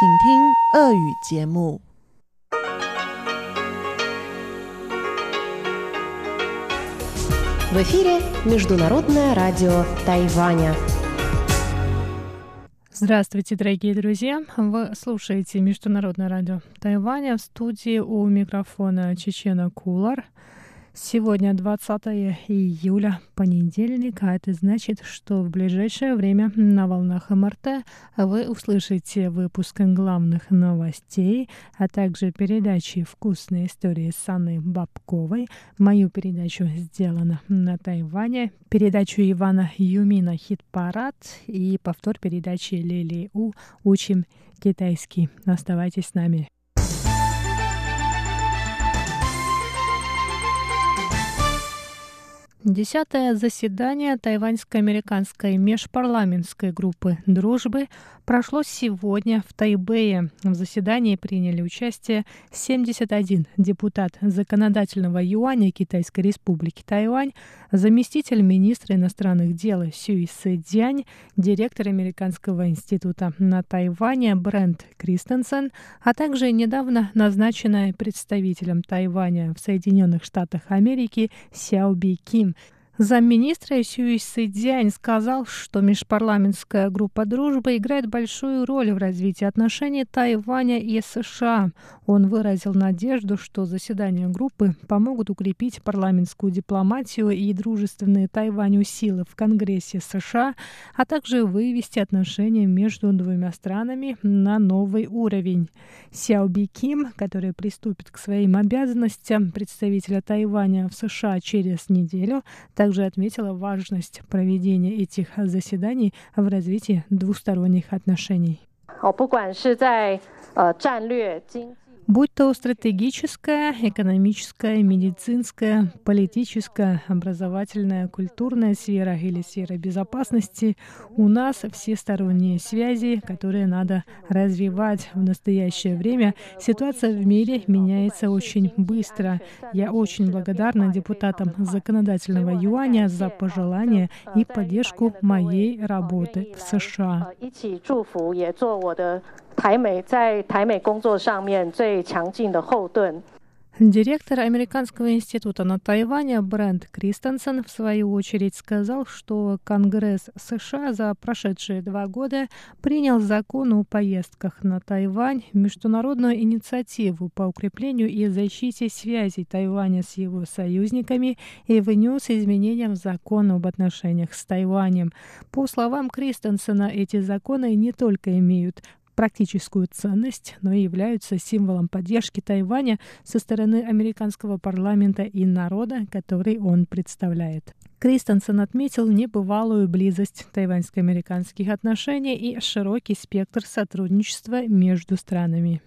请听俄语节目。В эфире Международное радио Тайваня. Здравствуйте, дорогие друзья! Вы слушаете Международное радио Тайваня в студии у микрофона Чечена Кулар – Сегодня 20 июля, понедельник, а это значит, что в ближайшее время на волнах МРТ вы услышите выпуск главных новостей, а также передачи «Вкусные истории» с Анной Бабковой. Мою передачу сделана на Тайване, передачу Ивана Юмина «Хит-парад» и повтор передачи Лили У «Учим китайский». Оставайтесь с нами. Десятое заседание тайваньско-американской межпарламентской группы дружбы прошло сегодня в Тайбэе. В заседании приняли участие 71 депутат законодательного юаня Китайской республики Тайвань, заместитель министра иностранных дел Сюй Дянь, директор Американского института на Тайване Брент Кристенсен, а также недавно назначенная представителем Тайваня в Соединенных Штатах Америки Сяо Би Ким. Замминистра Сюй Сыдзянь сказал, что межпарламентская группа дружбы играет большую роль в развитии отношений Тайваня и США. Он выразил надежду, что заседания группы помогут укрепить парламентскую дипломатию и дружественные Тайваню силы в Конгрессе США, а также вывести отношения между двумя странами на новый уровень. Сяо Би Ким, который приступит к своим обязанностям представителя Тайваня в США через неделю, также также отметила важность проведения этих заседаний в развитии двусторонних отношений. 不管是在呃战略经 будь то стратегическая, экономическая, медицинская, политическая, образовательная, культурная сфера или сфера безопасности, у нас все сторонние связи, которые надо развивать в настоящее время. Ситуация в мире меняется очень быстро. Я очень благодарна депутатам законодательного юаня за пожелания и поддержку моей работы в США. 台美在台美工作上面最强劲的后盾。Директор Американского института на Тайване Брент Кристенсен в свою очередь сказал, что Конгресс США за прошедшие два года принял закон о поездках на Тайвань, международную инициативу по укреплению и защите связей Тайваня с его союзниками и внес изменения в закон об отношениях с Тайванем. По словам Кристенсена, эти законы не только имеют практическую ценность, но и являются символом поддержки Тайваня со стороны американского парламента и народа, который он представляет. Кристенсен отметил небывалую близость тайваньско-американских отношений и широкий спектр сотрудничества между странами.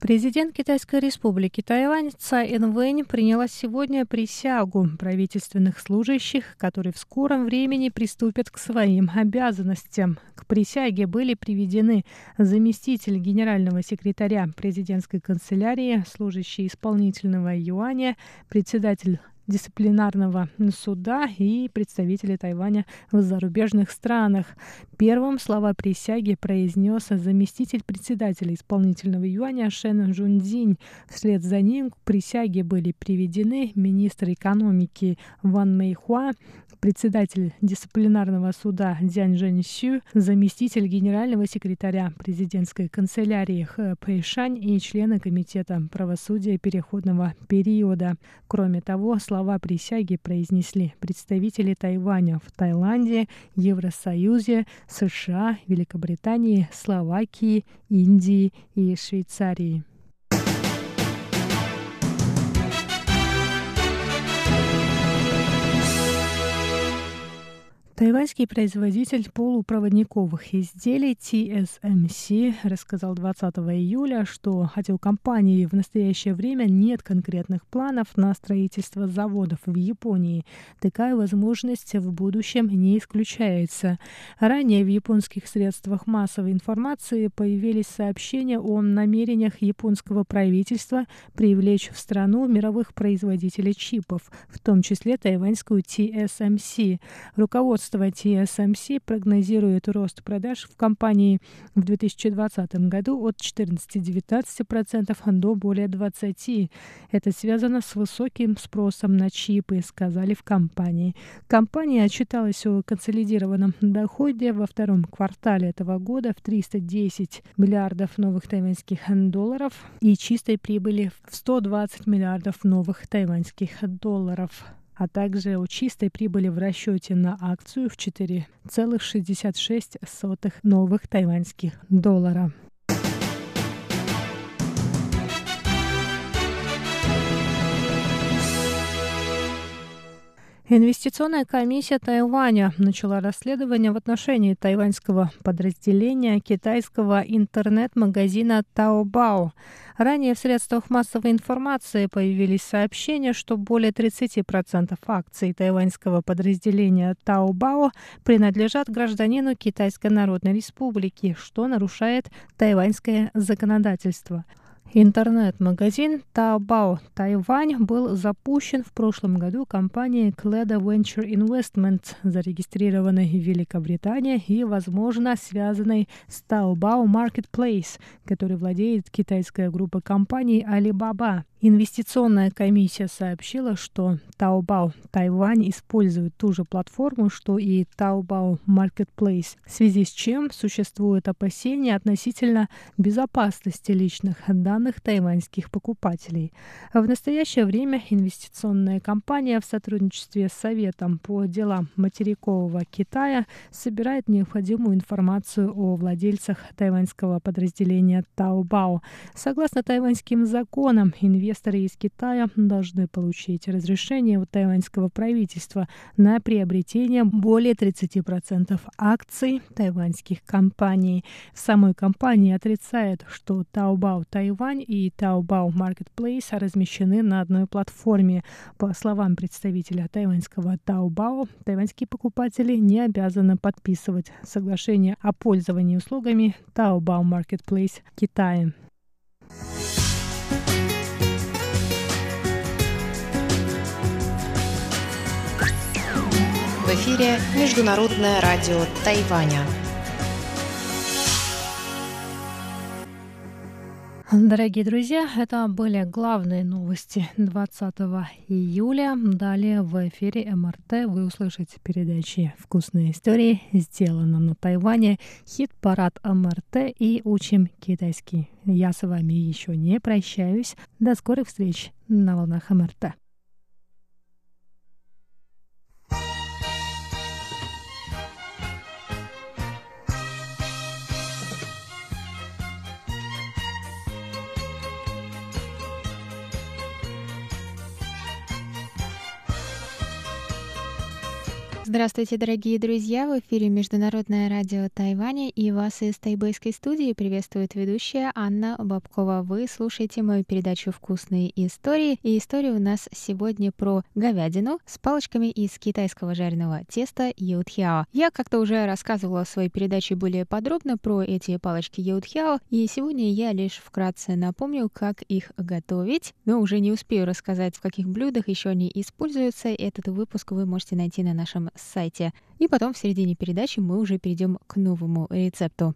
Президент Китайской республики Тайвань Цай Инвэнь приняла сегодня присягу правительственных служащих, которые в скором времени приступят к своим обязанностям. К присяге были приведены заместитель генерального секретаря президентской канцелярии, служащий исполнительного юаня, председатель дисциплинарного суда и представители Тайваня в зарубежных странах. Первым слова присяги произнес заместитель председателя исполнительного юаня Шен Жунзинь. Вслед за ним к присяге были приведены министр экономики Ван Мэйхуа, председатель дисциплинарного суда Дзянь Жэньсю, заместитель генерального секретаря президентской канцелярии Хэ Пэйшань и члены комитета правосудия переходного периода. Кроме того, слова присяги произнесли представители Тайваня в Таиланде, Евросоюзе, США, Великобритании, Словакии, Индии и Швейцарии. Тайваньский производитель полупроводниковых изделий TSMC рассказал 20 июля, что хотя у компании в настоящее время нет конкретных планов на строительство заводов в Японии, такая возможность в будущем не исключается. Ранее в японских средствах массовой информации появились сообщения о намерениях японского правительства привлечь в страну мировых производителей чипов, в том числе тайваньскую TSMC. Руководство Руководство TSMC прогнозирует рост продаж в компании в 2020 году от 14-19% до более 20%. Это связано с высоким спросом на чипы, сказали в компании. Компания отчиталась о консолидированном доходе во втором квартале этого года в 310 миллиардов новых тайваньских долларов и чистой прибыли в 120 миллиардов новых тайваньских долларов а также о чистой прибыли в расчете на акцию в 4,66 новых тайваньских доллара. Инвестиционная комиссия Тайваня начала расследование в отношении тайваньского подразделения китайского интернет-магазина Taobao. Ранее в средствах массовой информации появились сообщения, что более 30% акций тайваньского подразделения Taobao принадлежат гражданину Китайской Народной Республики, что нарушает тайваньское законодательство. Интернет-магазин Taobao Тайвань был запущен в прошлом году компанией Cledo Venture Investment, зарегистрированной в Великобритании и, возможно, связанной с Taobao Marketplace, который владеет китайская группа компаний Alibaba. Инвестиционная комиссия сообщила, что Taobao Тайвань использует ту же платформу, что и Taobao Marketplace, в связи с чем существуют опасения относительно безопасности личных данных тайваньских покупателей. В настоящее время инвестиционная компания в сотрудничестве с Советом по делам материкового Китая собирает необходимую информацию о владельцах тайваньского подразделения Taobao. Согласно тайваньским законам, инвесторы инвесторы из Китая должны получить разрешение у тайваньского правительства на приобретение более 30% акций тайваньских компаний. Самой компании отрицает, что Taobao Тайвань и Taobao Marketplace размещены на одной платформе. По словам представителя тайваньского Taobao, тайваньские покупатели не обязаны подписывать соглашение о пользовании услугами Taobao Marketplace Китая. В эфире Международное радио Тайваня. Дорогие друзья, это были главные новости 20 июля. Далее в эфире МРТ вы услышите передачи «Вкусные истории», «Сделано на Тайване», «Хит-парад МРТ» и «Учим китайский». Я с вами еще не прощаюсь. До скорых встреч на волнах МРТ. Здравствуйте, дорогие друзья! В эфире Международное радио Тайваня и вас из тайбэйской студии приветствует ведущая Анна Бабкова. Вы слушаете мою передачу «Вкусные истории». И история у нас сегодня про говядину с палочками из китайского жареного теста Йоутхяо. Я как-то уже рассказывала в своей передаче более подробно про эти палочки Йоутхяо, и сегодня я лишь вкратце напомню, как их готовить, но уже не успею рассказать, в каких блюдах еще они используются. Этот выпуск вы можете найти на нашем сайте. И потом в середине передачи мы уже перейдем к новому рецепту.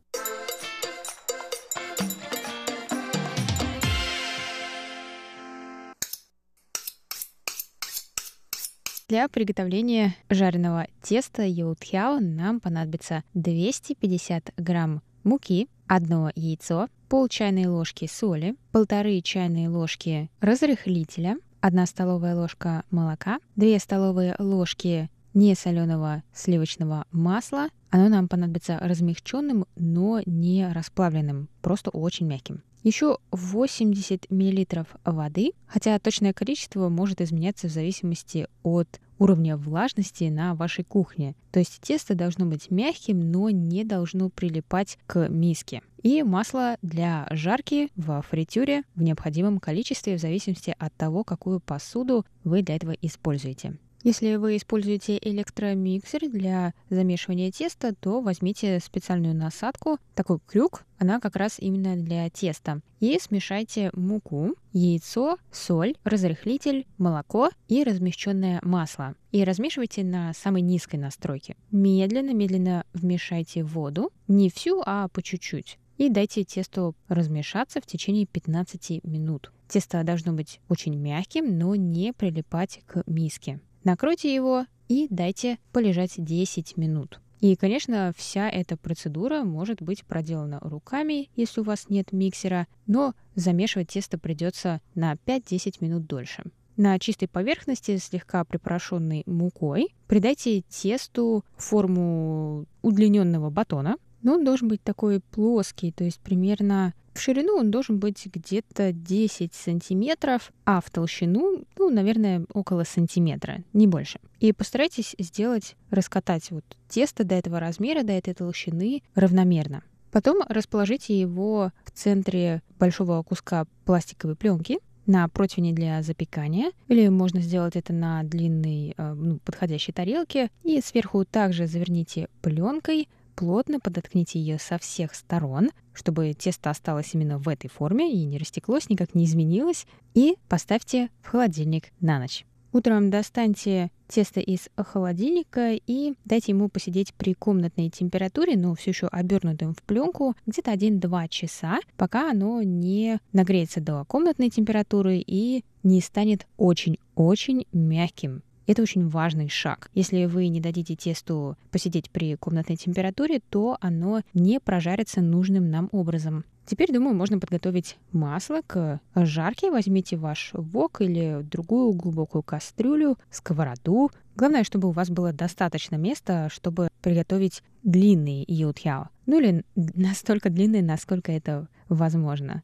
Для приготовления жареного теста йоутхяо нам понадобится 250 грамм муки, одно яйцо, пол чайной ложки соли, полторы чайные ложки разрыхлителя, 1 столовая ложка молока, 2 столовые ложки не соленого сливочного масла. Оно нам понадобится размягченным, но не расплавленным, просто очень мягким. еще 80 мл воды, хотя точное количество может изменяться в зависимости от уровня влажности на вашей кухне. То есть тесто должно быть мягким, но не должно прилипать к миске. И масло для жарки в фритюре в необходимом количестве в зависимости от того, какую посуду вы для этого используете. Если вы используете электромиксер для замешивания теста, то возьмите специальную насадку, такой крюк, она как раз именно для теста. И смешайте муку, яйцо, соль, разрыхлитель, молоко и размещенное масло. И размешивайте на самой низкой настройке. Медленно-медленно вмешайте воду, не всю, а по чуть-чуть. И дайте тесту размешаться в течение 15 минут. Тесто должно быть очень мягким, но не прилипать к миске. Накройте его и дайте полежать 10 минут. И, конечно, вся эта процедура может быть проделана руками, если у вас нет миксера, но замешивать тесто придется на 5-10 минут дольше. На чистой поверхности, слегка припорошенной мукой, придайте тесту форму удлиненного батона, но он должен быть такой плоский, то есть примерно в ширину он должен быть где-то 10 сантиметров, а в толщину, ну, наверное, около сантиметра, не больше. И постарайтесь сделать, раскатать вот тесто до этого размера, до этой толщины равномерно. Потом расположите его в центре большого куска пластиковой пленки, на противне для запекания, или можно сделать это на длинной, э, ну, подходящей тарелке, и сверху также заверните пленкой, плотно подоткните ее со всех сторон, чтобы тесто осталось именно в этой форме и не растеклось, никак не изменилось, и поставьте в холодильник на ночь. Утром достаньте тесто из холодильника и дайте ему посидеть при комнатной температуре, но все еще обернутым в пленку, где-то 1-2 часа, пока оно не нагреется до комнатной температуры и не станет очень-очень мягким. Это очень важный шаг. Если вы не дадите тесту посидеть при комнатной температуре, то оно не прожарится нужным нам образом. Теперь, думаю, можно подготовить масло к жарке. Возьмите ваш вок или другую глубокую кастрюлю, сковороду. Главное, чтобы у вас было достаточно места, чтобы приготовить длинный йотхяо. Ну или настолько длинный, насколько это возможно.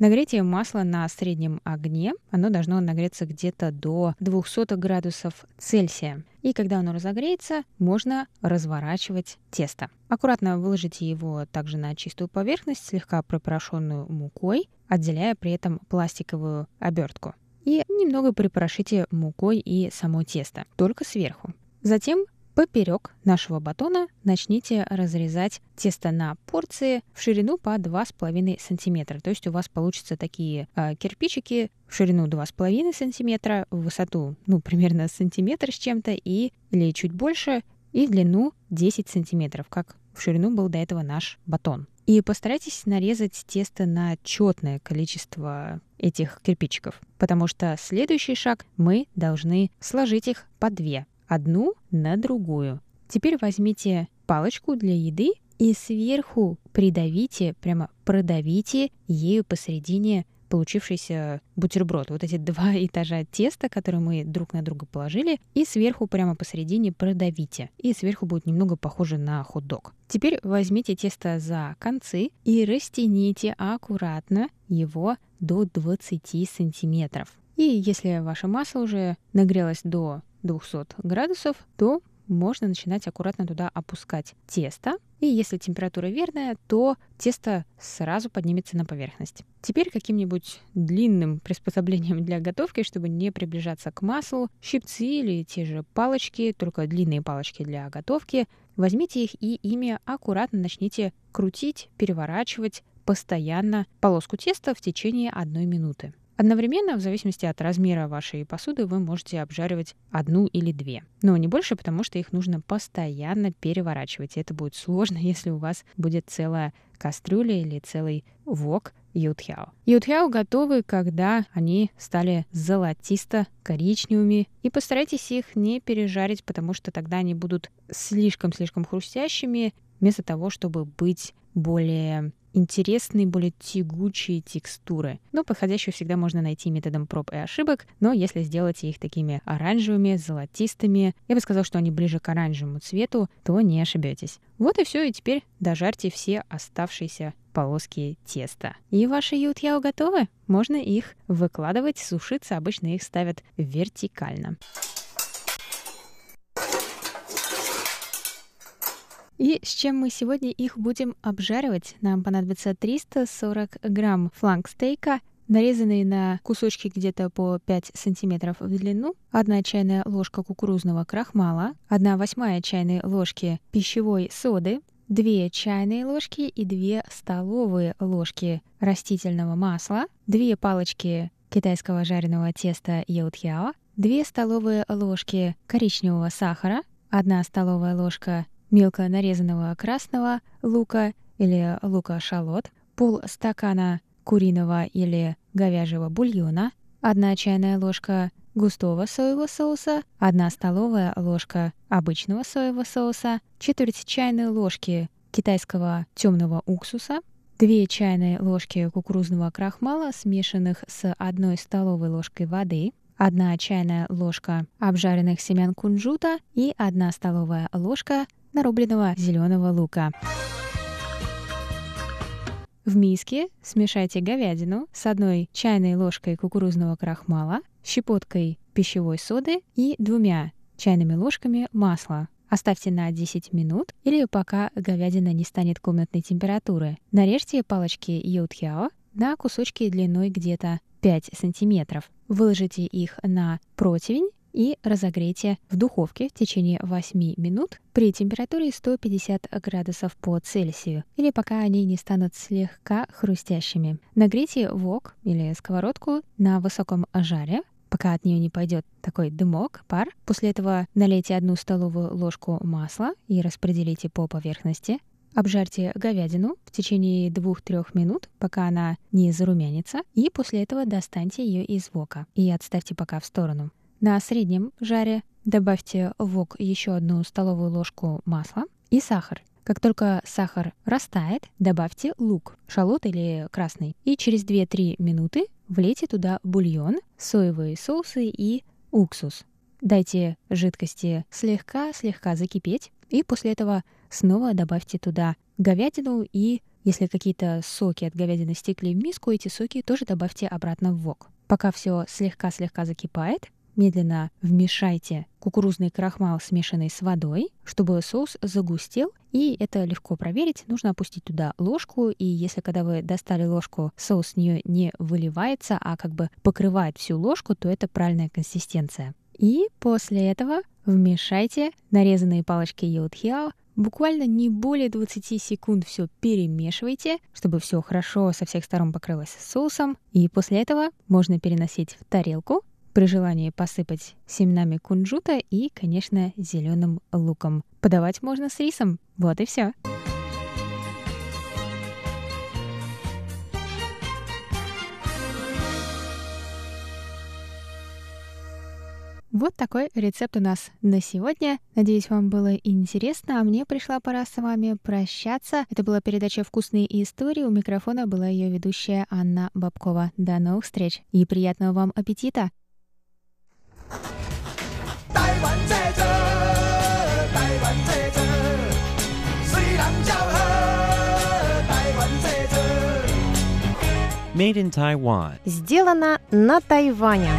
Нагретие масла на среднем огне, оно должно нагреться где-то до 200 градусов Цельсия. И когда оно разогреется, можно разворачивать тесто. Аккуратно выложите его также на чистую поверхность, слегка пропорошенную мукой, отделяя при этом пластиковую обертку. И немного припорошите мукой и само тесто, только сверху. Затем Поперек нашего батона начните разрезать тесто на порции в ширину по 2,5 см. То есть у вас получатся такие э, кирпичики в ширину 2,5 см, в высоту ну, примерно сантиметр с чем-то и или чуть больше, и в длину 10 сантиметров, как в ширину был до этого наш батон. И постарайтесь нарезать тесто на четное количество этих кирпичиков, потому что следующий шаг мы должны сложить их по две одну на другую. Теперь возьмите палочку для еды и сверху придавите, прямо продавите ею посередине получившийся бутерброд. Вот эти два этажа теста, которые мы друг на друга положили, и сверху прямо посередине продавите. И сверху будет немного похоже на хот-дог. Теперь возьмите тесто за концы и растяните аккуратно его до 20 сантиметров. И если ваше масло уже нагрелось до 200 градусов, то можно начинать аккуратно туда опускать тесто. И если температура верная, то тесто сразу поднимется на поверхность. Теперь каким-нибудь длинным приспособлением для готовки, чтобы не приближаться к маслу, щипцы или те же палочки, только длинные палочки для готовки, возьмите их и ими аккуратно начните крутить, переворачивать постоянно полоску теста в течение одной минуты. Одновременно, в зависимости от размера вашей посуды, вы можете обжаривать одну или две. Но не больше, потому что их нужно постоянно переворачивать. И это будет сложно, если у вас будет целая кастрюля или целый вок ютхяо. Ютхяо готовы, когда они стали золотисто-коричневыми. И постарайтесь их не пережарить, потому что тогда они будут слишком-слишком хрустящими, вместо того, чтобы быть более интересной, более тягучей текстуры. Но подходящую всегда можно найти методом проб и ошибок, но если сделать их такими оранжевыми, золотистыми, я бы сказал, что они ближе к оранжевому цвету, то не ошибетесь. Вот и все, и теперь дожарьте все оставшиеся полоски теста. И ваши ютьяо готовы. Можно их выкладывать, сушиться. Обычно их ставят вертикально. И с чем мы сегодня их будем обжаривать? Нам понадобится 340 грамм фланг стейка, нарезанный на кусочки где-то по 5 сантиметров в длину, 1 чайная ложка кукурузного крахмала, 1 восьмая чайной ложки пищевой соды, 2 чайные ложки и 2 столовые ложки растительного масла, 2 палочки китайского жареного теста яутхяо, 2 столовые ложки коричневого сахара, 1 столовая ложка мелко нарезанного красного лука или лука-шалот, пол стакана куриного или говяжьего бульона, 1 чайная ложка густого соевого соуса, 1 столовая ложка обычного соевого соуса, четверть чайной ложки китайского темного уксуса, 2 чайные ложки кукурузного крахмала, смешанных с 1 столовой ложкой воды, 1 чайная ложка обжаренных семян кунжута и 1 столовая ложка нарубленного зеленого лука. В миске смешайте говядину с одной чайной ложкой кукурузного крахмала, щепоткой пищевой соды и двумя чайными ложками масла. Оставьте на 10 минут или пока говядина не станет комнатной температуры. Нарежьте палочки йодхяо на кусочки длиной где-то 5 сантиметров. Выложите их на противень и разогрейте в духовке в течение 8 минут при температуре 150 градусов по Цельсию или пока они не станут слегка хрустящими. Нагрейте вок или сковородку на высоком жаре, пока от нее не пойдет такой дымок, пар. После этого налейте одну столовую ложку масла и распределите по поверхности. Обжарьте говядину в течение 2-3 минут, пока она не зарумянится, и после этого достаньте ее из вока и отставьте пока в сторону. На среднем жаре добавьте в вок еще одну столовую ложку масла и сахар. Как только сахар растает, добавьте лук, шалот или красный. И через 2-3 минуты влейте туда бульон, соевые соусы и уксус. Дайте жидкости слегка-слегка закипеть, и после этого снова добавьте туда говядину и если какие-то соки от говядины стекли в миску, эти соки тоже добавьте обратно в вок. Пока все слегка-слегка закипает, Медленно вмешайте кукурузный крахмал, смешанный с водой, чтобы соус загустел. И это легко проверить. Нужно опустить туда ложку. И если когда вы достали ложку, соус с нее не выливается, а как бы покрывает всю ложку, то это правильная консистенция. И после этого вмешайте нарезанные палочки йодхиао Буквально не более 20 секунд все перемешивайте, чтобы все хорошо со всех сторон покрылось соусом. И после этого можно переносить в тарелку при желании посыпать семенами кунжута и, конечно, зеленым луком. Подавать можно с рисом. Вот и все. Вот такой рецепт у нас на сегодня. Надеюсь, вам было интересно, а мне пришла пора с вами прощаться. Это была передача «Вкусные истории». У микрофона была ее ведущая Анна Бабкова. До новых встреч и приятного вам аппетита! 台湾这座，台湾这座，水人叫好，台湾这座。Made in Taiwan. Сделано на Тайване.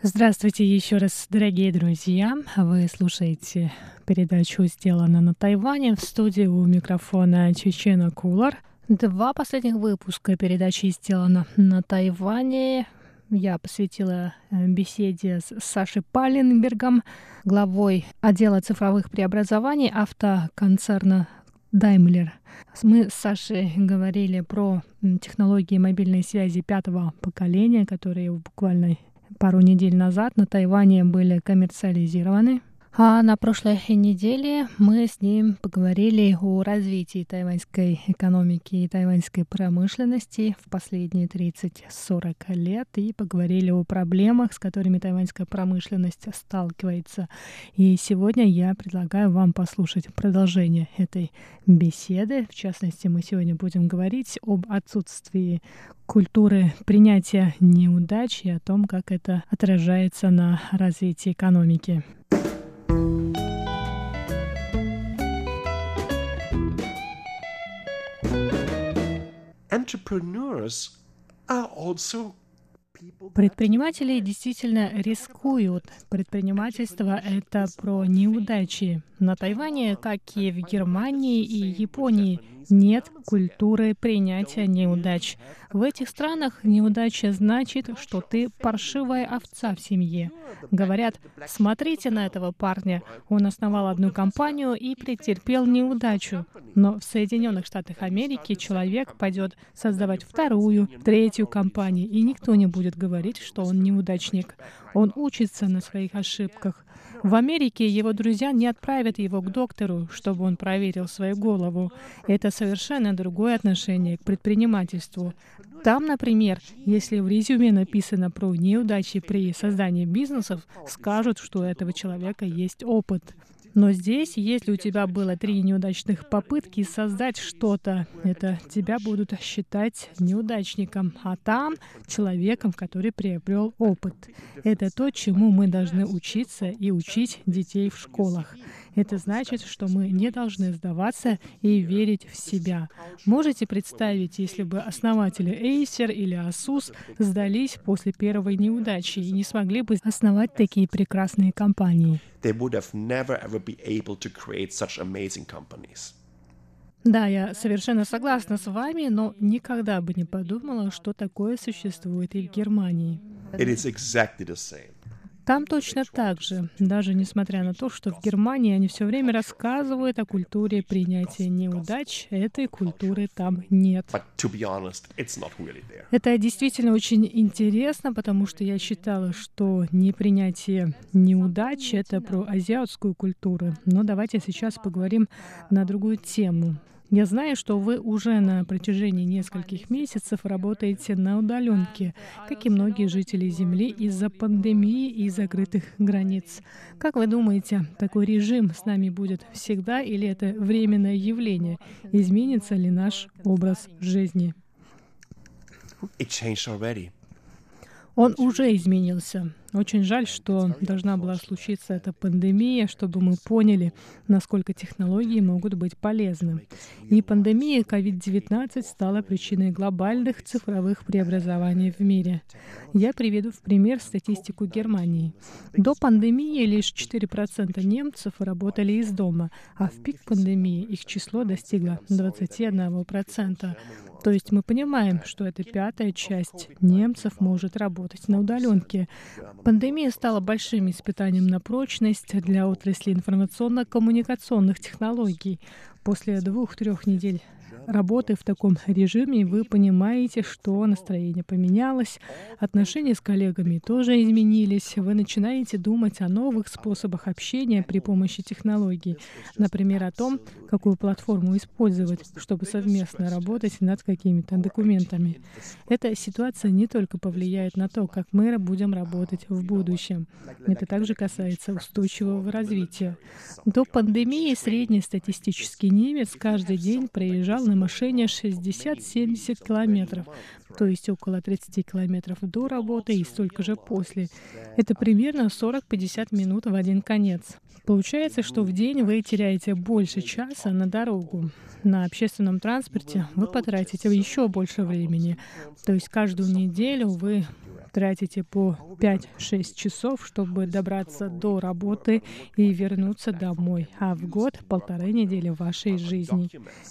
Здравствуйте еще раз, дорогие друзья. Вы слушаете передачу «Сделано на Тайване» в студии у микрофона Чечена Кулар. Два последних выпуска передачи «Сделано на Тайване» я посвятила э, беседе с Сашей Паленбергом, главой отдела цифровых преобразований автоконцерна Daimler. Мы с Сашей говорили про технологии мобильной связи пятого поколения, которые буквально пару недель назад на Тайване были коммерциализированы. А на прошлой неделе мы с ним поговорили о развитии тайваньской экономики и тайваньской промышленности в последние 30-40 лет и поговорили о проблемах, с которыми тайваньская промышленность сталкивается. И сегодня я предлагаю вам послушать продолжение этой беседы. В частности, мы сегодня будем говорить об отсутствии культуры принятия неудач и о том, как это отражается на развитии экономики. Entrepreneurs are also Предприниматели действительно рискуют. Предпринимательство — это про неудачи. На Тайване, как и в Германии и Японии, нет культуры принятия неудач. В этих странах неудача значит, что ты паршивая овца в семье. Говорят, смотрите на этого парня. Он основал одну компанию и претерпел неудачу. Но в Соединенных Штатах Америки человек пойдет создавать вторую, третью компанию, и никто не будет говорить, что он неудачник. Он учится на своих ошибках. В Америке его друзья не отправят его к доктору, чтобы он проверил свою голову. Это совершенно другое отношение к предпринимательству. Там, например, если в резюме написано про неудачи при создании бизнесов, скажут, что у этого человека есть опыт. Но здесь, если у тебя было три неудачных попытки создать что-то, это тебя будут считать неудачником, а там человеком, который приобрел опыт. Это то, чему мы должны учиться и учить детей в школах. Это значит, что мы не должны сдаваться и верить в себя. Можете представить, если бы основатели Acer или Asus сдались после первой неудачи и не смогли бы основать такие прекрасные компании? Да, я совершенно согласна с вами, но никогда бы не подумала, что такое существует и в Германии. It is exactly the same. Там точно так же, даже несмотря на то, что в Германии они все время рассказывают о культуре принятия неудач, этой культуры там нет. Это действительно очень интересно, потому что я считала, что непринятие неудач — это про азиатскую культуру. Но давайте сейчас поговорим на другую тему. Я знаю, что вы уже на протяжении нескольких месяцев работаете на удаленке, как и многие жители Земли из-за пандемии и закрытых границ. Как вы думаете, такой режим с нами будет всегда или это временное явление? Изменится ли наш образ жизни? Он уже изменился. Очень жаль, что должна была случиться эта пандемия, чтобы мы поняли, насколько технологии могут быть полезны. И пандемия COVID-19 стала причиной глобальных цифровых преобразований в мире. Я приведу в пример статистику Германии. До пандемии лишь 4% немцев работали из дома, а в пик пандемии их число достигло 21%. То есть мы понимаем, что эта пятая часть немцев может работать на удаленке. Пандемия стала большим испытанием на прочность для отрасли информационно-коммуникационных технологий. После двух-трех недель работы в таком режиме, вы понимаете, что настроение поменялось, отношения с коллегами тоже изменились, вы начинаете думать о новых способах общения при помощи технологий, например, о том, какую платформу использовать, чтобы совместно работать над какими-то документами. Эта ситуация не только повлияет на то, как мы будем работать в будущем. Это также касается устойчивого развития. До пандемии средний статистический немец каждый день проезжал на машине 60-70 километров, то есть около 30 километров до работы и столько же после. Это примерно 40-50 минут в один конец. Получается, что в день вы теряете больше часа на дорогу. На общественном транспорте вы потратите еще больше времени. То есть каждую неделю вы тратите по 5-6 часов, чтобы добраться до работы и вернуться домой, а в год полторы недели вашей жизни.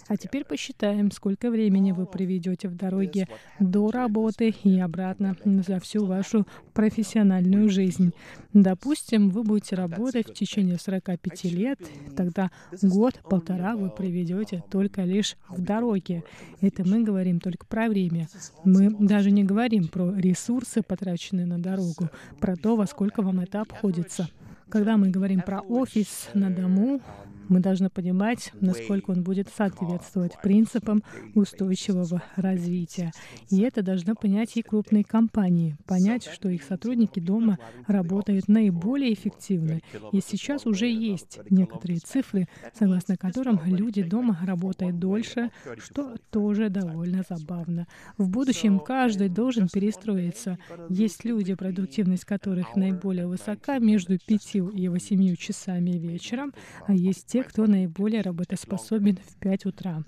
А теперь посчитаем, сколько времени вы проведете в дороге до работы и обратно за всю вашу профессиональную жизнь. Допустим, вы будете работать в течение 45 лет, тогда год-полтора вы проведете только лишь в дороге. Это мы говорим только про время. Мы даже не говорим про ресурсы, потраченные на дорогу, про то, во сколько вам это обходится. Когда мы говорим про офис на дому, мы должны понимать, насколько он будет соответствовать принципам устойчивого развития. И это должны понять и крупные компании, понять, что их сотрудники дома работают наиболее эффективно. И сейчас уже есть некоторые цифры, согласно которым люди дома работают дольше, что тоже довольно забавно. В будущем каждый должен перестроиться. Есть люди, продуктивность которых наиболее высока между 5 и 8 часами вечером, а есть те, кто наиболее работоспособен в 5 утра.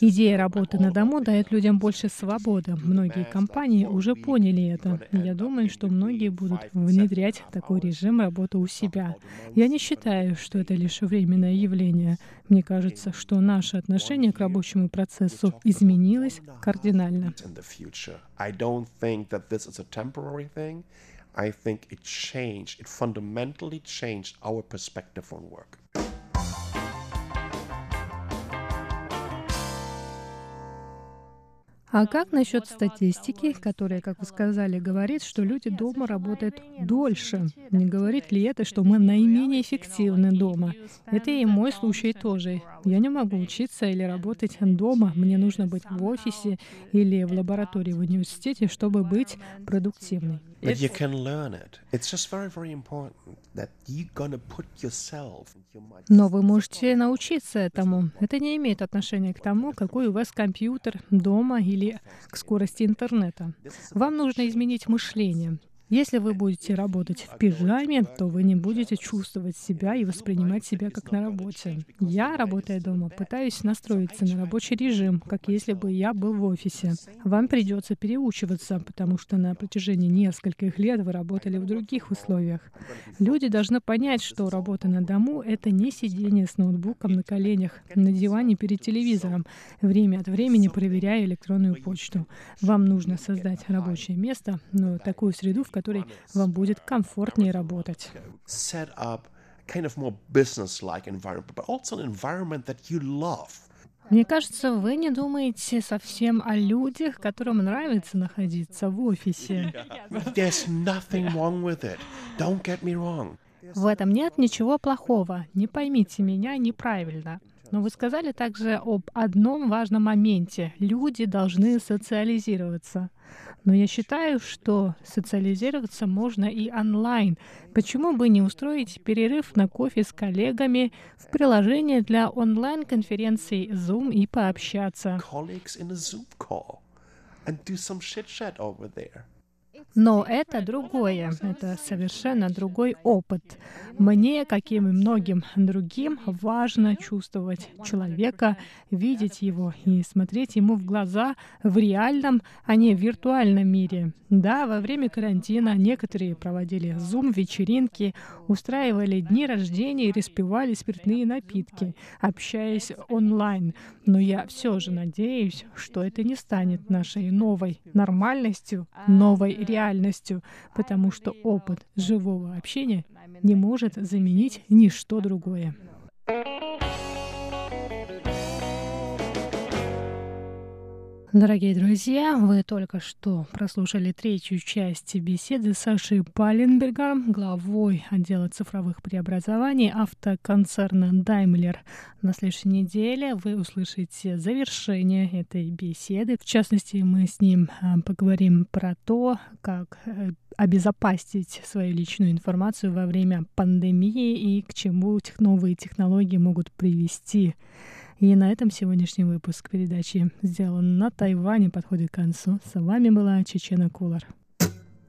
Идея работы на дому дает людям больше свободы. Многие компании уже поняли это. Я думаю, что многие будут внедрять такой режим работы у себя. Я не считаю, что это лишь временное явление. Мне кажется, что наше отношение к рабочему процессу изменилось кардинально. I think it changed, it fundamentally changed our perspective on work. А как насчет статистики, которая, как вы сказали, говорит, что люди дома работают дольше? Не говорит ли это, что мы наименее эффективны дома? Это и мой случай тоже. Я не могу учиться или работать дома. Мне нужно быть в офисе или в лаборатории в университете, чтобы быть продуктивной. But you can learn it. It's just very, very important that you're gonna put yourself. Но вы можете научиться этому. Это не имеет отношения к тому, какой у вас компьютер дома или к скорости интернета. Вам нужно изменить мышление. Если вы будете работать в пижаме, то вы не будете чувствовать себя и воспринимать себя как на работе. Я, работая дома, пытаюсь настроиться на рабочий режим, как если бы я был в офисе. Вам придется переучиваться, потому что на протяжении нескольких лет вы работали в других условиях. Люди должны понять, что работа на дому — это не сидение с ноутбуком на коленях, на диване перед телевизором, время от времени проверяя электронную почту. Вам нужно создать рабочее место, но такую среду, в которой которой вам будет комфортнее работать. Мне кажется, вы не думаете совсем о людях, которым нравится находиться в офисе. В этом нет ничего плохого. Не поймите меня неправильно. Но вы сказали также об одном важном моменте. Люди должны социализироваться. Но я считаю, что социализироваться можно и онлайн. Почему бы не устроить перерыв на кофе с коллегами в приложении для онлайн-конференций Zoom и пообщаться? Но это другое, это совершенно другой опыт. Мне, как и многим другим, важно чувствовать человека, видеть его и смотреть ему в глаза в реальном, а не в виртуальном мире. Да, во время карантина некоторые проводили зум-вечеринки, устраивали дни рождения и распивали спиртные напитки, общаясь онлайн. Но я все же надеюсь, что это не станет нашей новой нормальностью, новой реальностью, потому что опыт живого общения не может заменить ничто другое. Дорогие друзья, вы только что прослушали третью часть беседы с Сашей главой отдела цифровых преобразований автоконцерна Daimler. На следующей неделе вы услышите завершение этой беседы. В частности, мы с ним а, поговорим про то, как э, обезопасить свою личную информацию во время пандемии и к чему новые технологии могут привести. И на этом сегодняшний выпуск передачи «Сделан на Тайване» подходит к концу. С вами была Чечена Кулар.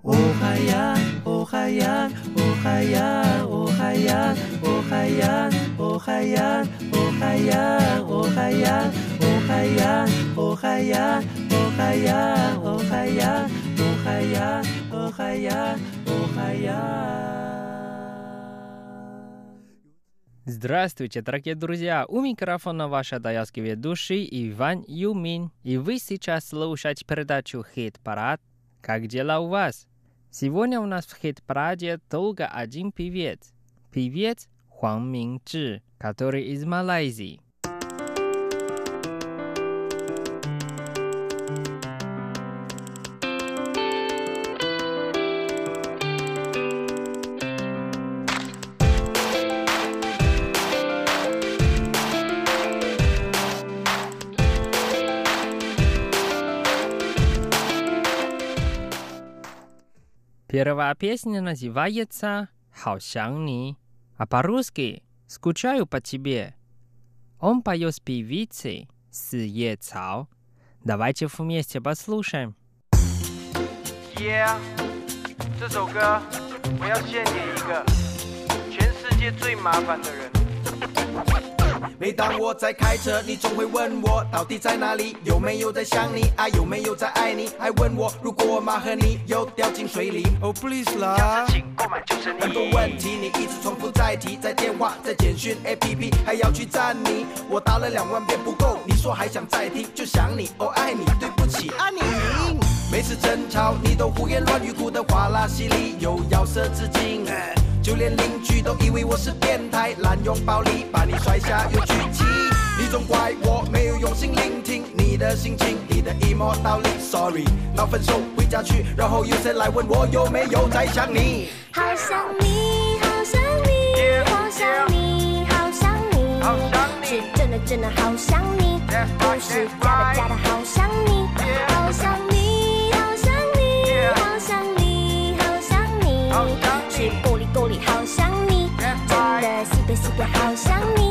Охая, охая, охая, охая, охая, охая, охая, охая, охая, охая, охая, охая, охая, охая, охая. Здравствуйте, дорогие друзья! У микрофона ваша даялский ведущий Иван Юмин. И вы сейчас слушаете передачу «Хит-парад». Как дела у вас? Сегодня у нас в хит-параде только один певец. Певец Хуан Минчжи, который из Малайзии. Первая песня называется «好想你», а по-русски «Скучаю по тебе». Он поет с певицей Си Е Цао. Давайте вместе послушаем. Yeah，这首歌我要献给一个全世界最麻烦的人。 每当我在开车，你总会问我到底在哪里，有没有在想你，爱有没有在爱你，还问我如果马和你又掉进水里，Oh please 下啦次。请购买救生很多衣。问题你一直重复在提，在电话，在简讯 APP，还要去赞你。我打了两万遍不够，你说还想再听，就想你，哦爱你，对不起啊你。每次争吵你都胡言乱语，哭得哗啦稀里，又要射纸巾。就连邻居都以为我是变态，滥用暴力把你摔下又举起。你总怪我没有用心聆听你的心情，你的 emo 道理。Sorry，闹分手回家去，然后有谁来问我有没有在想你。好想你，好想你，好想你，好想你，好想你是真的真的好想你，不是假的假的好想你，好想你。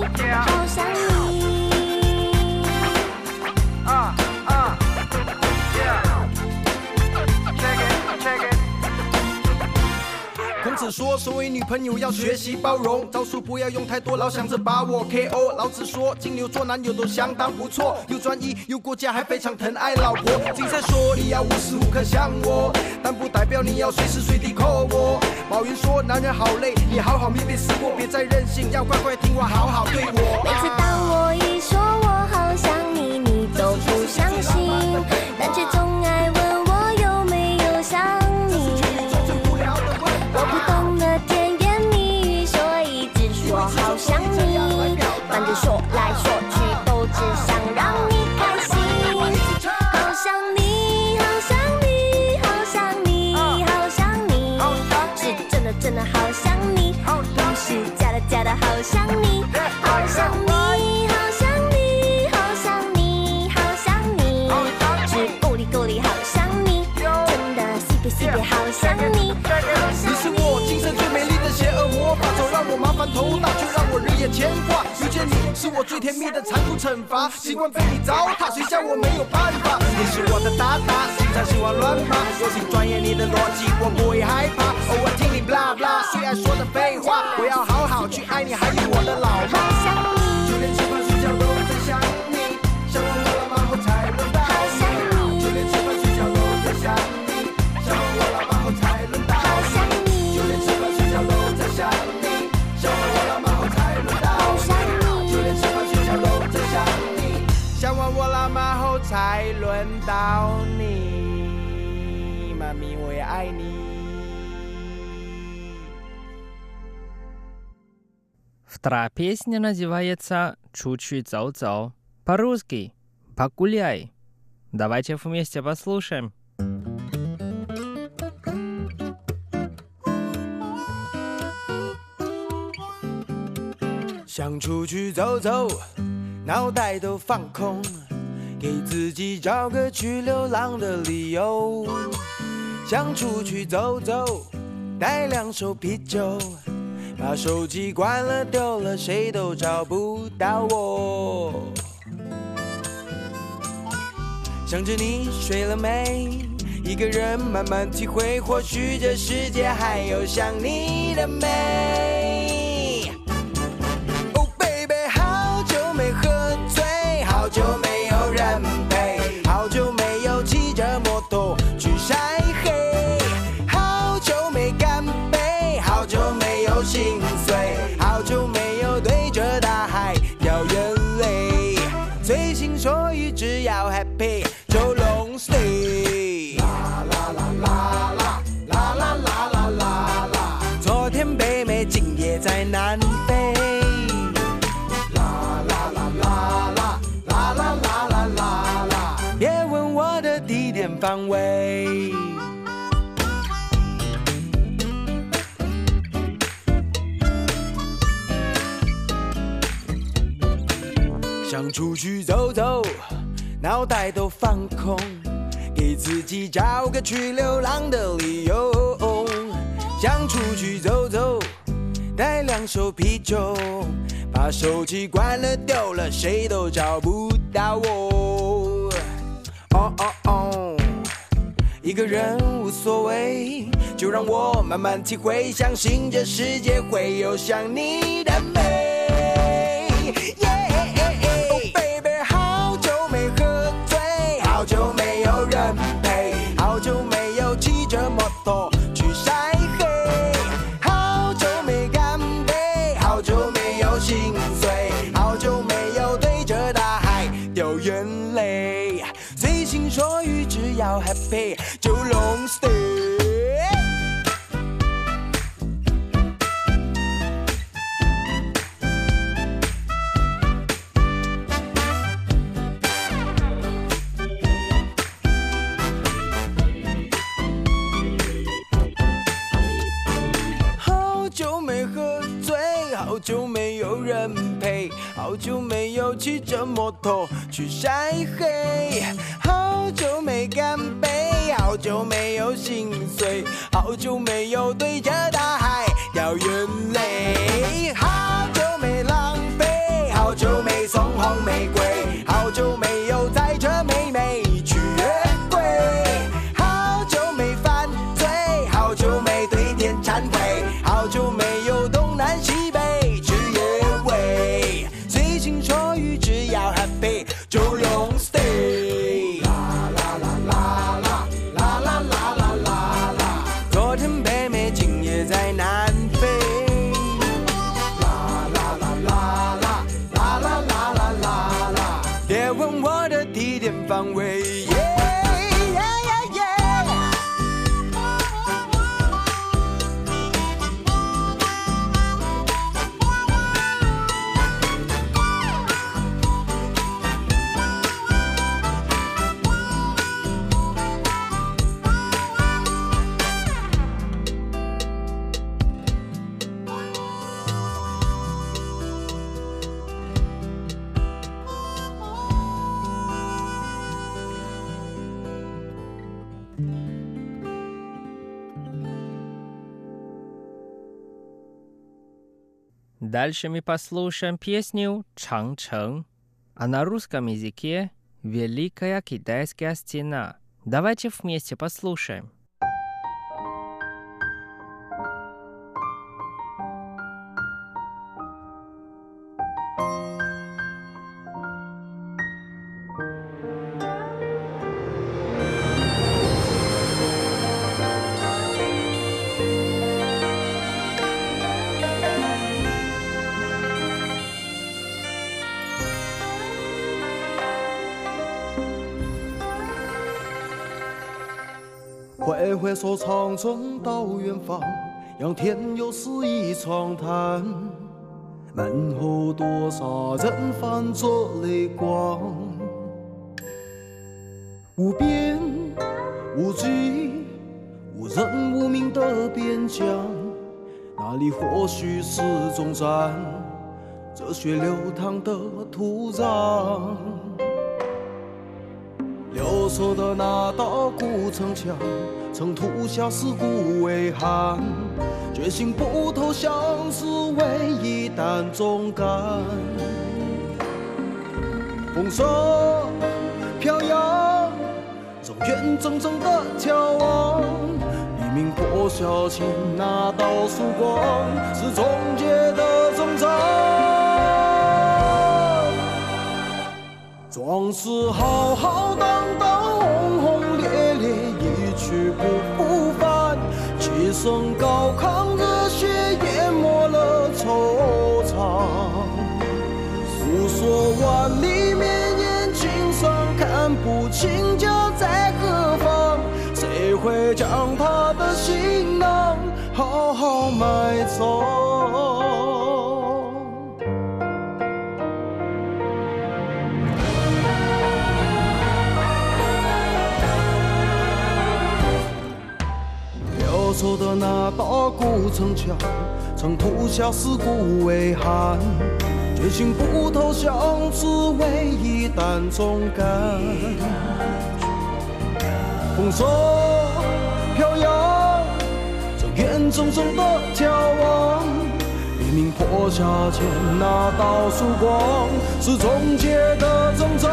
说，身为女朋友要学习包容，招数不要用太多，老想着把我 KO。老子说，金牛座男友都相当不错，又专一又顾家，还非常疼爱老婆。金山说，你要无时无刻想我，但不代表你要随时随地 call 我。宝云说，男人好累，你好好面对思过，别再任性，要乖乖听话，好好对我。每次当我想你。好想你，好想你，好想你，好想你，是够力够力好想你，真的西北西北好想你。你是我今生最美丽的邪恶魔法，总让我麻烦头大，却让我日夜牵你是我最甜蜜的残酷惩罚，习惯被你糟蹋，谁叫我没有办法？你是我的搭档，经常喜欢乱骂，我请钻研你的逻辑，我不会害怕。偶尔听你 blah blah，最爱说的废话，我要好好去爱你，还有我的老 Вторая песня называется «Чуть-чуть зоу-зоу». По-русски «Погуляй». Давайте вместе послушаем. 想出去走走，脑袋都放空，给自己找个去流浪的理由。想出去走走，带两手啤酒， 把手机关了丢了，谁都找不到我。想着你睡了没，一个人慢慢体会，或许这世界还有想你的美。点方位。想出去走走，脑袋都放空，给自己找个去流浪的理由。想出去走走，带两手啤酒，把手机关了丢了，谁都找不到我。一个人无所谓，就让我慢慢体会，相信这世界会有想你的美。Oh baby，好久没喝醉，好久没有人陪，好久没有骑着摩托去晒黑，好久没干杯，好久没有心碎，好久没有对着大海掉眼泪，随心所欲，只要 happy。Stay。好久没有骑着摩托去晒黑，好久没干杯，好久没有心碎，好久没有对着大海掉眼泪，好久没浪费，好久没送红玫瑰，好 Дальше мы послушаем песню «Чангчэн», а на русском языке «Великая китайская стена». Давайте вместе послушаем. 挥挥手，长征到远方，仰天又是一场谈。门后多少人泛着泪光，无边无际、无人无名的边疆，那里或许是终站，热血流淌的土壤。留守的那道古城墙，曾吐下尸骨为寒，决心不投降是唯一胆中肝。风霜飘扬，让远铮铮的眺望，黎明破晓前那道曙光，是终结的壮士浩浩荡荡，轰轰烈烈，一去不复返。几声高亢，热血淹没了惆怅。诉说万里绵延青山，看不清家在何方。谁会将他的行囊好好埋葬？那道古城墙，曾吐下尸骨为寒，决心不投降，只为一胆忠肝。风霜飘扬，这远重重的眺望。黎明破晓前那道曙光，是终结的征兆。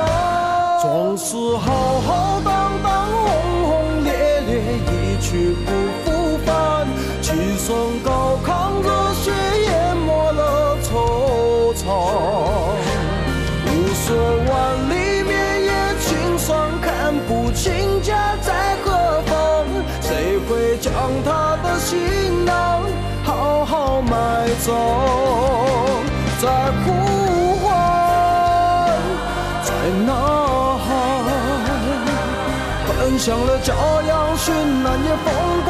壮士浩浩荡荡，轰轰烈烈，一去不复返。齐声高亢，热血淹没了惆怅。无数万里绵延青霜，看不清家在何方。谁会将他的行囊好好埋葬？在呼唤，在呐喊，奔向了骄阳绚烂也风光，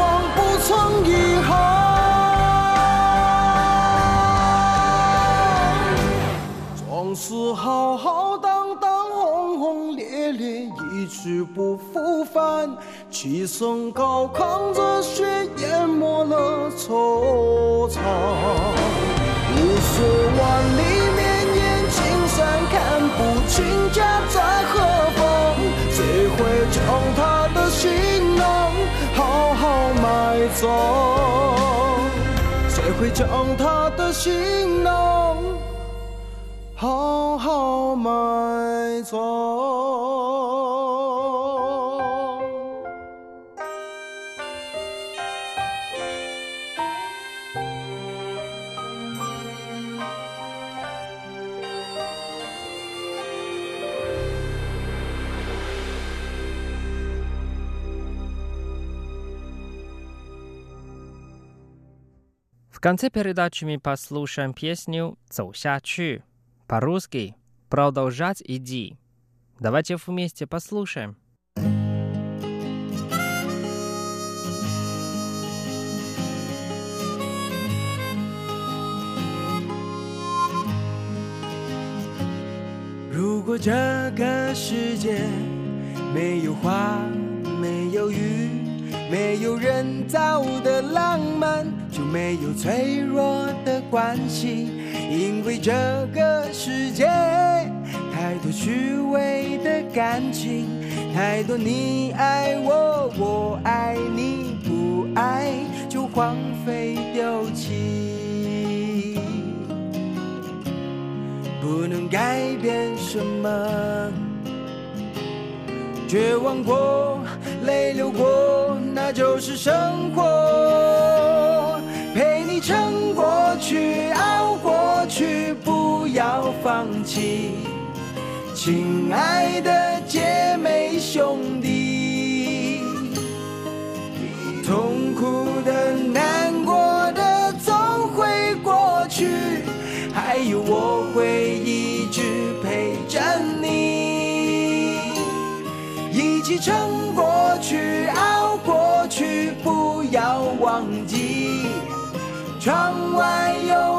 浩浩荡荡，轰轰烈烈，一去不复返。齐声高亢，热血淹没了惆怅。无数万里绵延青山，看不清家在何方。谁会将他的行囊好好埋葬？谁会将他的行囊好好埋葬？В конце передачи мы послушаем песню «Цоу ся чу». По-русски «Продолжать иди». Давайте вместе послушаем. 如果这个世界没有花，没有雨，没有人造的浪漫，就没有脆弱的关系。 因为这个世界太多虚伪的感情，太多你爱我，我爱你，不爱就荒废丢弃。不能改变什么，绝望过，泪流过，那就是生活。陪你撑过去，要放弃，亲爱的姐妹兄弟。痛苦的、难过的总会过去，还有我会一直陪着你，一起撑过去、熬过去，不要忘记，窗外有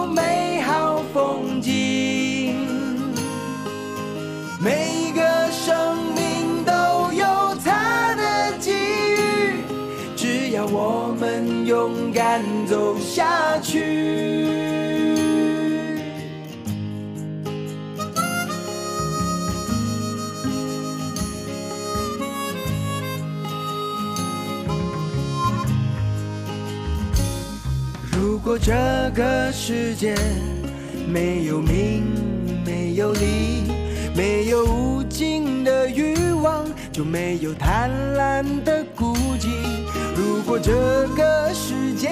生命都有它的机遇，只要我们勇敢走下去。如果这个世界没有名，没有利，没有无尽的欲望，就没有贪婪的孤寂。如果这个世界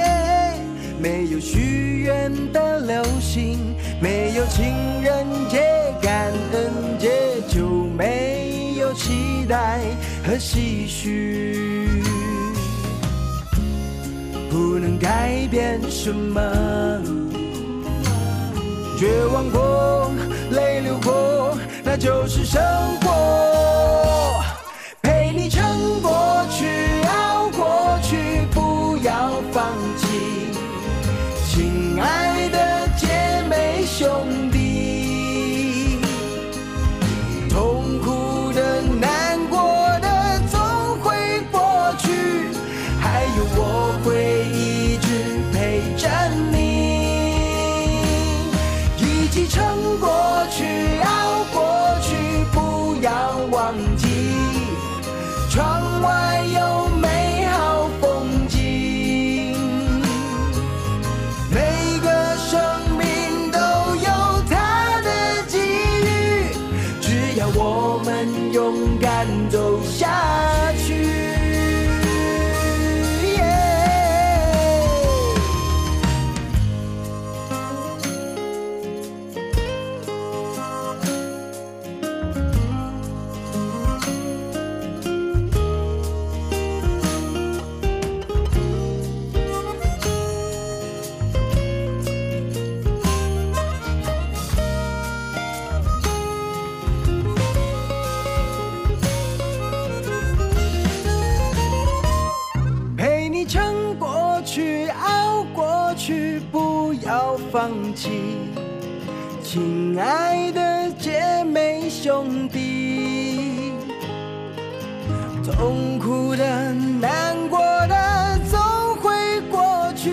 没有许愿的流星，没有情人节、感恩节，就没有期待和唏嘘。不能改变什么，绝望过，泪流过，那就是生活。的、难过的总会过去，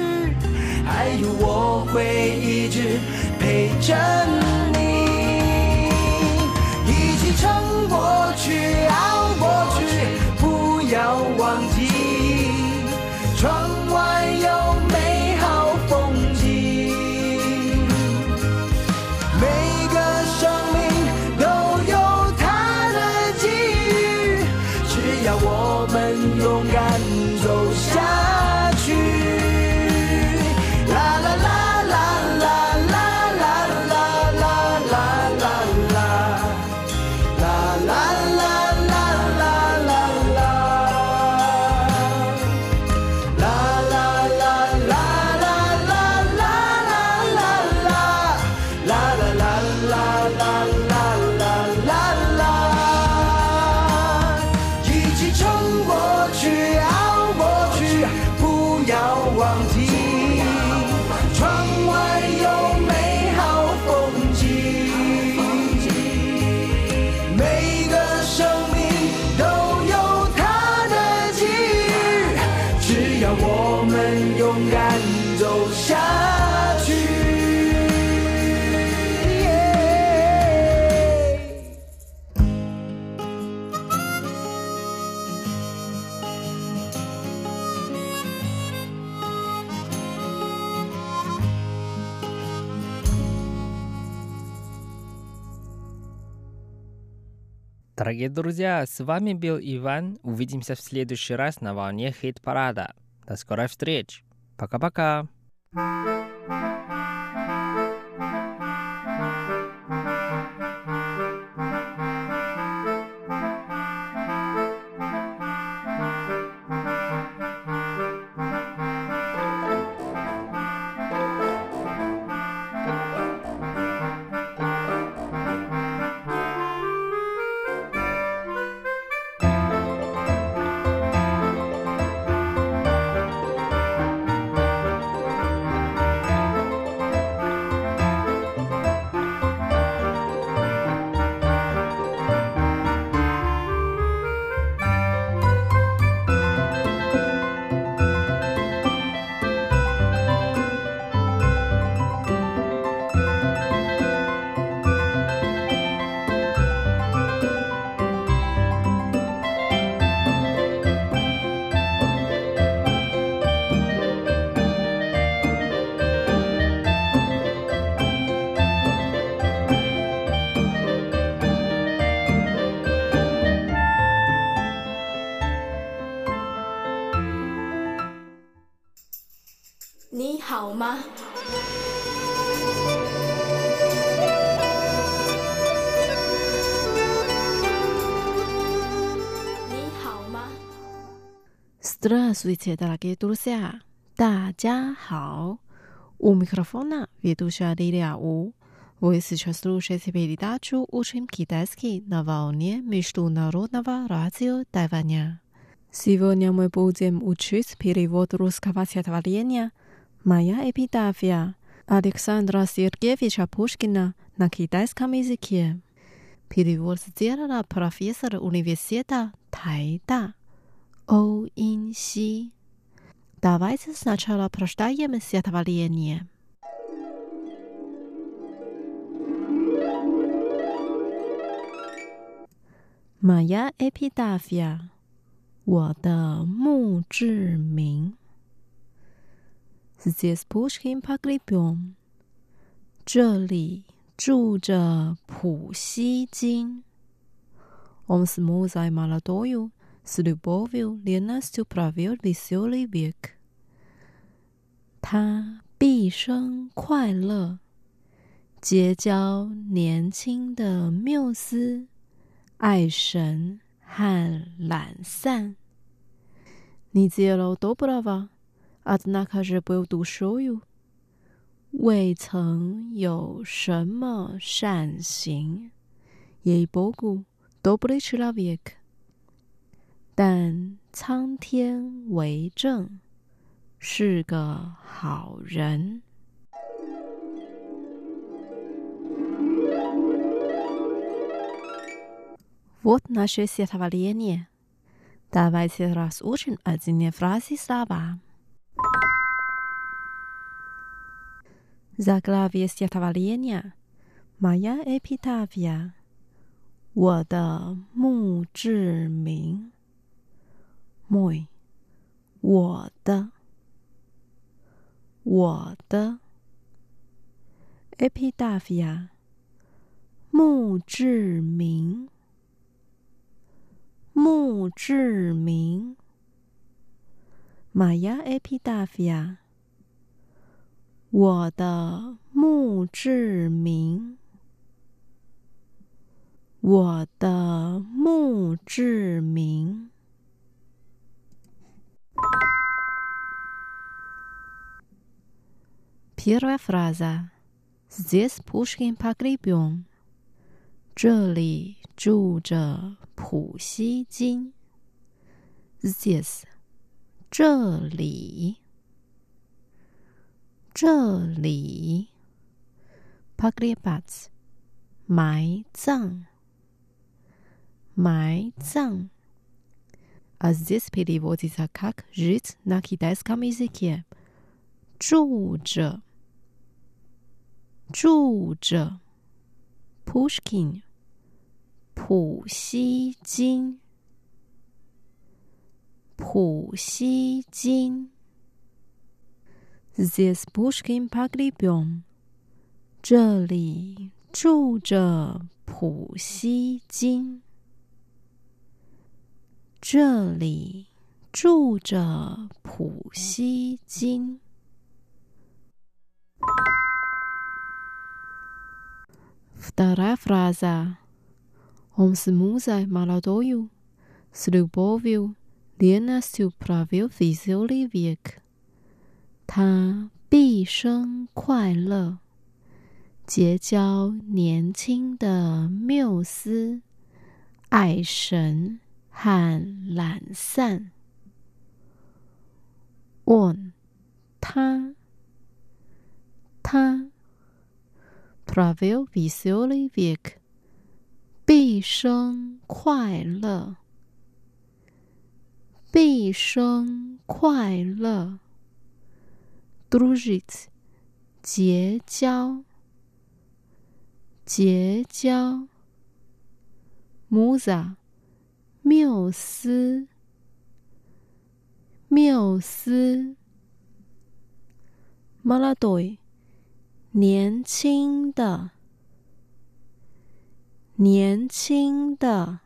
还有我会一直陪着你，Дорогие друзья, с вами был Иван. Увидимся в следующий раз на волне хит-парада. До скорой встречи. Пока-пока. “你 Здравствуйте, дорогие друзья! 大家好! У микрофона ведущая Лилия У. Вы сейчас слушаете передачу «Учим китайский» на волне Международного радио Тайваня. Сегодня мы будем учить перевод русского стихотворения «Моя эпитафия» Александра Сергеевича Пушкина на китайском языке. Перевод сделала профессор университета Тайда Оу Ин Си. Давайте сначала прочитаем стихотворение. Моя эпитафия. 我的墓志铭。Здесь Пушкин погребен。这里住着普希金。Он с музой молодою, Slibovil lienas to pravil visuli viek。他毕生快乐，结交年轻的缪斯、爱神和懒散。Nizelod dobrava, at narkas jebu to show you，未曾有什么善行，jei blogu dobrichlaviek。但苍天为证是个好人 what nation is it about the union david sievers washington is in francisaba zaglavia siatavia mia epitaphia 我的墓志铭 my，我的，我的，epidavia，墓志铭，墓志铭，mya epidavia，我的墓志铭，我的墓志铭。Первая фраза. Здесь Пушкин погребен. 这里住着普希金。Здесь，这里，这里。Pogrebать，埋葬，埋葬。 А здесь переводится как «жить на китайском языке». 住着。住着，Pushkin，普希金，普希金，This Pushkin pogrebен，这里住着普希金， 这里住着普希金。Вторая фраза. Он с музой молодою, с любовью, ревностью провел веселый век. 他毕生快乐，结交年轻的缪斯、爱神 和懒散。On，他，他。Pravil veselý věk，毕生快乐，毕生快乐。Družit，结交，结交。Muza，缪斯，缪斯。Maladoi。年轻的，年轻的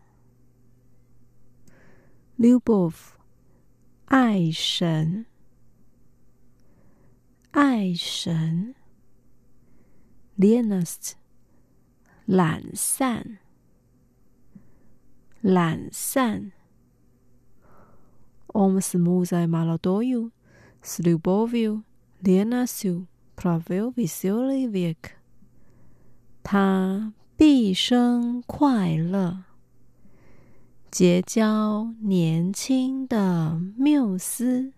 ，Lubov，爱神，爱神，Lienast，懒散，懒散，Omsmuzai maladoyu，Slubovyu，Lienasyu。Pravil veselý věk，他毕生快乐，结交年轻的缪斯、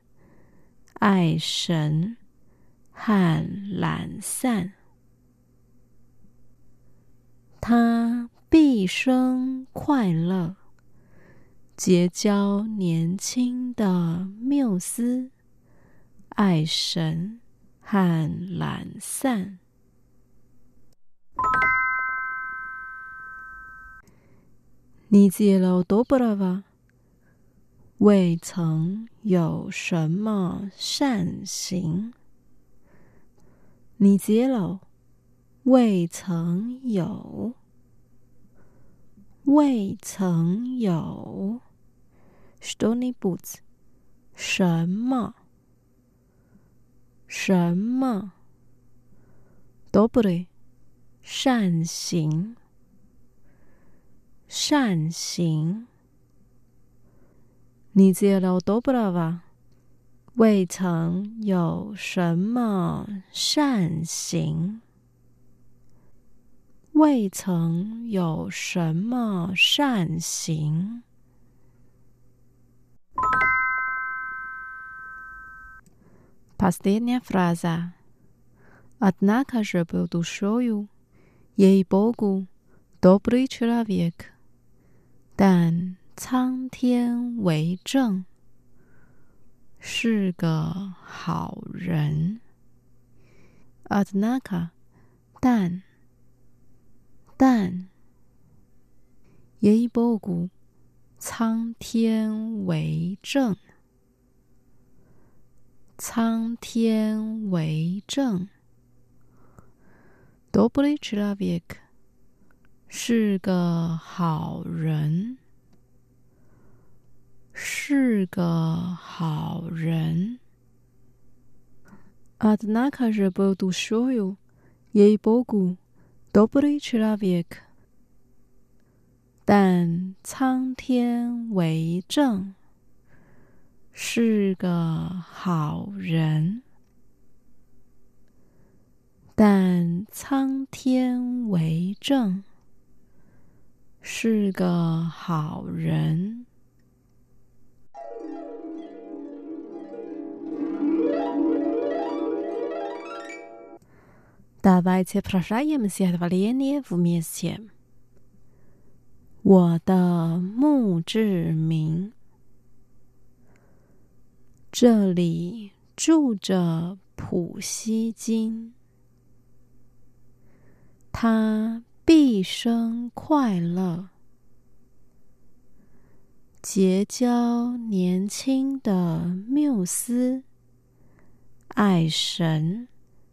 爱神和懒散。他毕生快乐，结交年轻的缪斯、爱神。和懒散。你接了多不了吧？未曾有什么善行。你接了，未曾有，未曾有。Stony boots，什么？什么？Dobry，善行。善行。你只有 dobra 吧？未曾有什么善行。未曾有什么善行。Последняя фраза. Однако же был душою, ей-богу, добрый человек. 但苍天为证，是个好人。Однако，但， 但，ей Богу，苍天为证，苍天为证。Добрый человек，是个好人，是个好人。Однако же был душою, ей-богу, Doubly，but 但苍天为证是个好人。但苍天为证是个好人。Давайте прощаем стихотворение вместе。我的墓志铭。这里住着普希金，他毕生快乐，结交年轻的缪斯，爱神。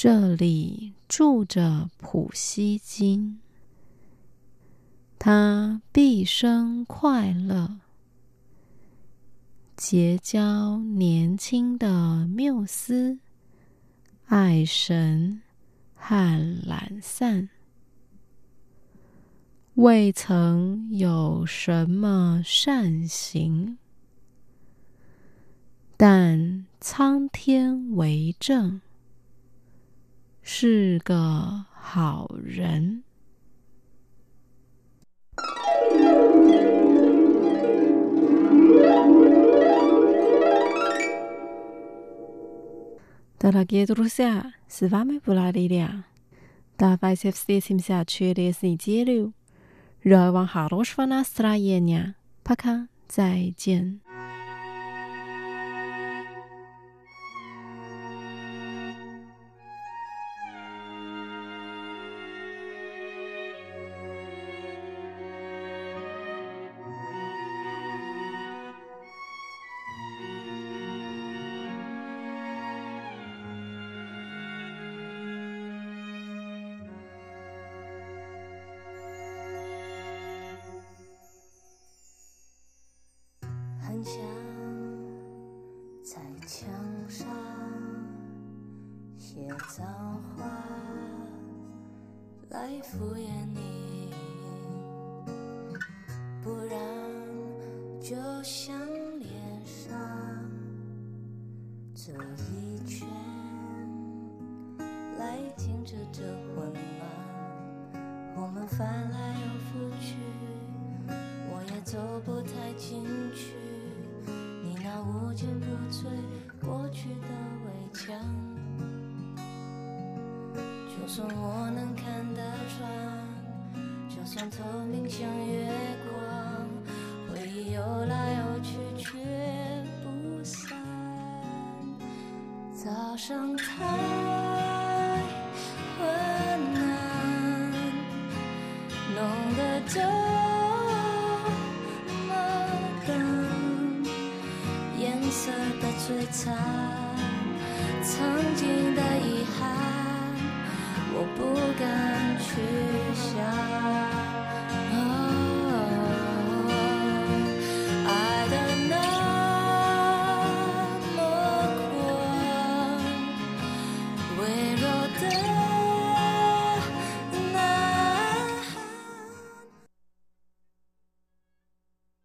这里住着普希金，他毕生快乐，结交年轻的缪斯，爱神和懒散，未曾有什么善行，但苍天为证。是个好人。Дорогие друзья, с вами была Лилия. Давайте встретимся через неделю. Желаю вам хорошего настроения. Пока, 再见。 想在墙上写脏话来敷衍你，不然就像脸上这一圈来停止这混乱，我们翻来又覆去，我也走不太进去。你那无坚不摧过去的围墙，就算我能看得穿，就算透明像月光，回忆游来游去却不散。早上曾经的遗憾，我不。